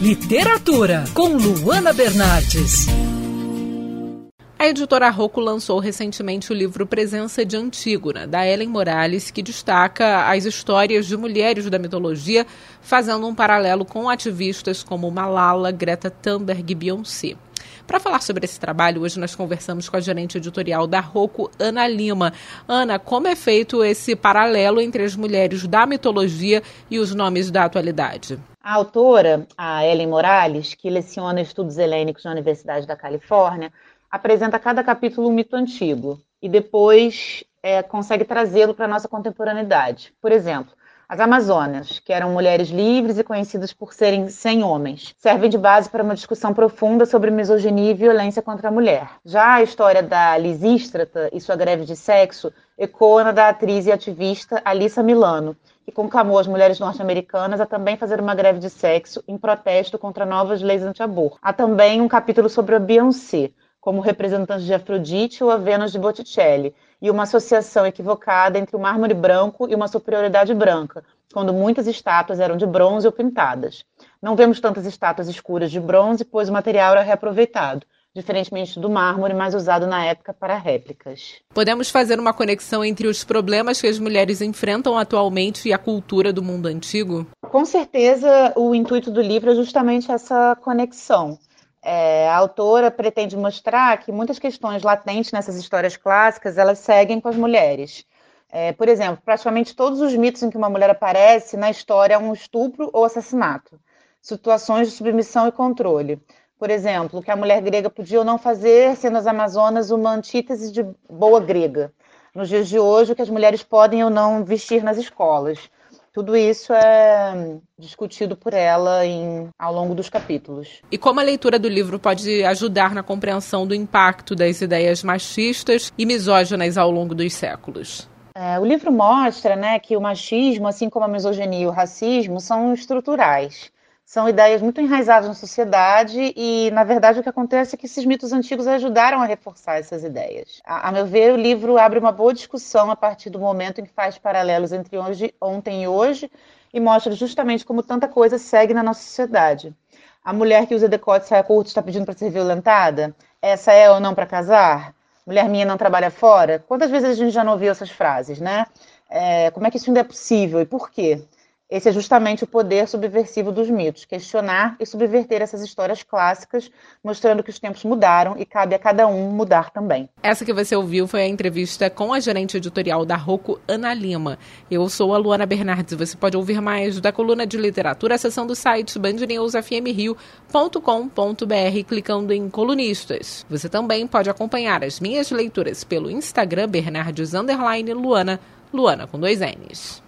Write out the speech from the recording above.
Literatura, com Luana Bernardes. A editora Rocco lançou recentemente o livro Presença de Antígona, da Ellen Morales, que destaca as histórias de mulheres da mitologia, fazendo um paralelo com ativistas como Malala, Greta Thunberg e Beyoncé. Para falar sobre esse trabalho, hoje nós conversamos com a gerente editorial da Rocco, Ana Lima. Ana, como é feito esse paralelo entre as mulheres da mitologia e os nomes da atualidade? A autora, a Ellen Morales, que leciona estudos helênicos na Universidade da Califórnia, apresenta cada capítulo um mito antigo e depois é, consegue trazê-lo para a nossa contemporaneidade. Por exemplo, as Amazonas, que eram mulheres livres e conhecidas por serem sem homens, servem de base para uma discussão profunda sobre misoginia e violência contra a mulher. Já a história da Lisístrata e sua greve de sexo ecoa na da atriz e ativista Alissa Milano, que conclamou as mulheres norte-americanas a também fazer uma greve de sexo em protesto contra novas leis anti-aborto. Há também um capítulo sobre a Beyoncé, como representante de Afrodite ou a Vênus de Botticelli, e uma associação equivocada entre o mármore branco e uma superioridade branca, quando muitas estátuas eram de bronze ou pintadas. Não vemos tantas estátuas escuras de bronze, pois o material era reaproveitado, diferentemente do mármore mais usado na época para réplicas. Podemos fazer uma conexão entre os problemas que as mulheres enfrentam atualmente e a cultura do mundo antigo? Com certeza, o intuito do livro é justamente essa conexão. É, a autora pretende mostrar que muitas questões latentes nessas histórias clássicas elas seguem com as mulheres. É, por exemplo, praticamente todos os mitos em que uma mulher aparece na história é um estupro ou assassinato, situações de submissão e controle. Por exemplo, o que a mulher grega podia ou não fazer, sendo as Amazonas uma antítese de boa grega. Nos dias de hoje, o que as mulheres podem ou não vestir nas escolas. Tudo isso é discutido por ela em, ao longo dos capítulos. E como a leitura do livro pode ajudar na compreensão do impacto das ideias machistas e misóginas ao longo dos séculos? É, o livro mostra né, que o machismo, assim como a misoginia e o racismo, são estruturais são ideias muito enraizadas na sociedade e, na verdade, o que acontece é que esses mitos antigos ajudaram a reforçar essas ideias. A, a, meu ver, o livro abre uma boa discussão a partir do momento em que faz paralelos entre hoje, ontem e hoje e mostra justamente como tanta coisa segue na nossa sociedade. A mulher que usa decote e saia curta está pedindo para ser violentada? Essa é ou não para casar? Mulher minha não trabalha fora? Quantas vezes a gente já não ouviu essas frases, né? É, como é que isso ainda é possível e por quê? Esse é justamente o poder subversivo dos mitos, questionar e subverter essas histórias clássicas, mostrando que os tempos mudaram e cabe a cada um mudar também. Essa que você ouviu foi a entrevista com a gerente editorial da Rocco, Ana Lima. Eu sou a Luana Bernardes. Você pode ouvir mais da coluna de literatura acessando o site bandnewsfmrio.com.br clicando em colunistas. Você também pode acompanhar as minhas leituras pelo Instagram Bernardes Luana, Luana com dois N's.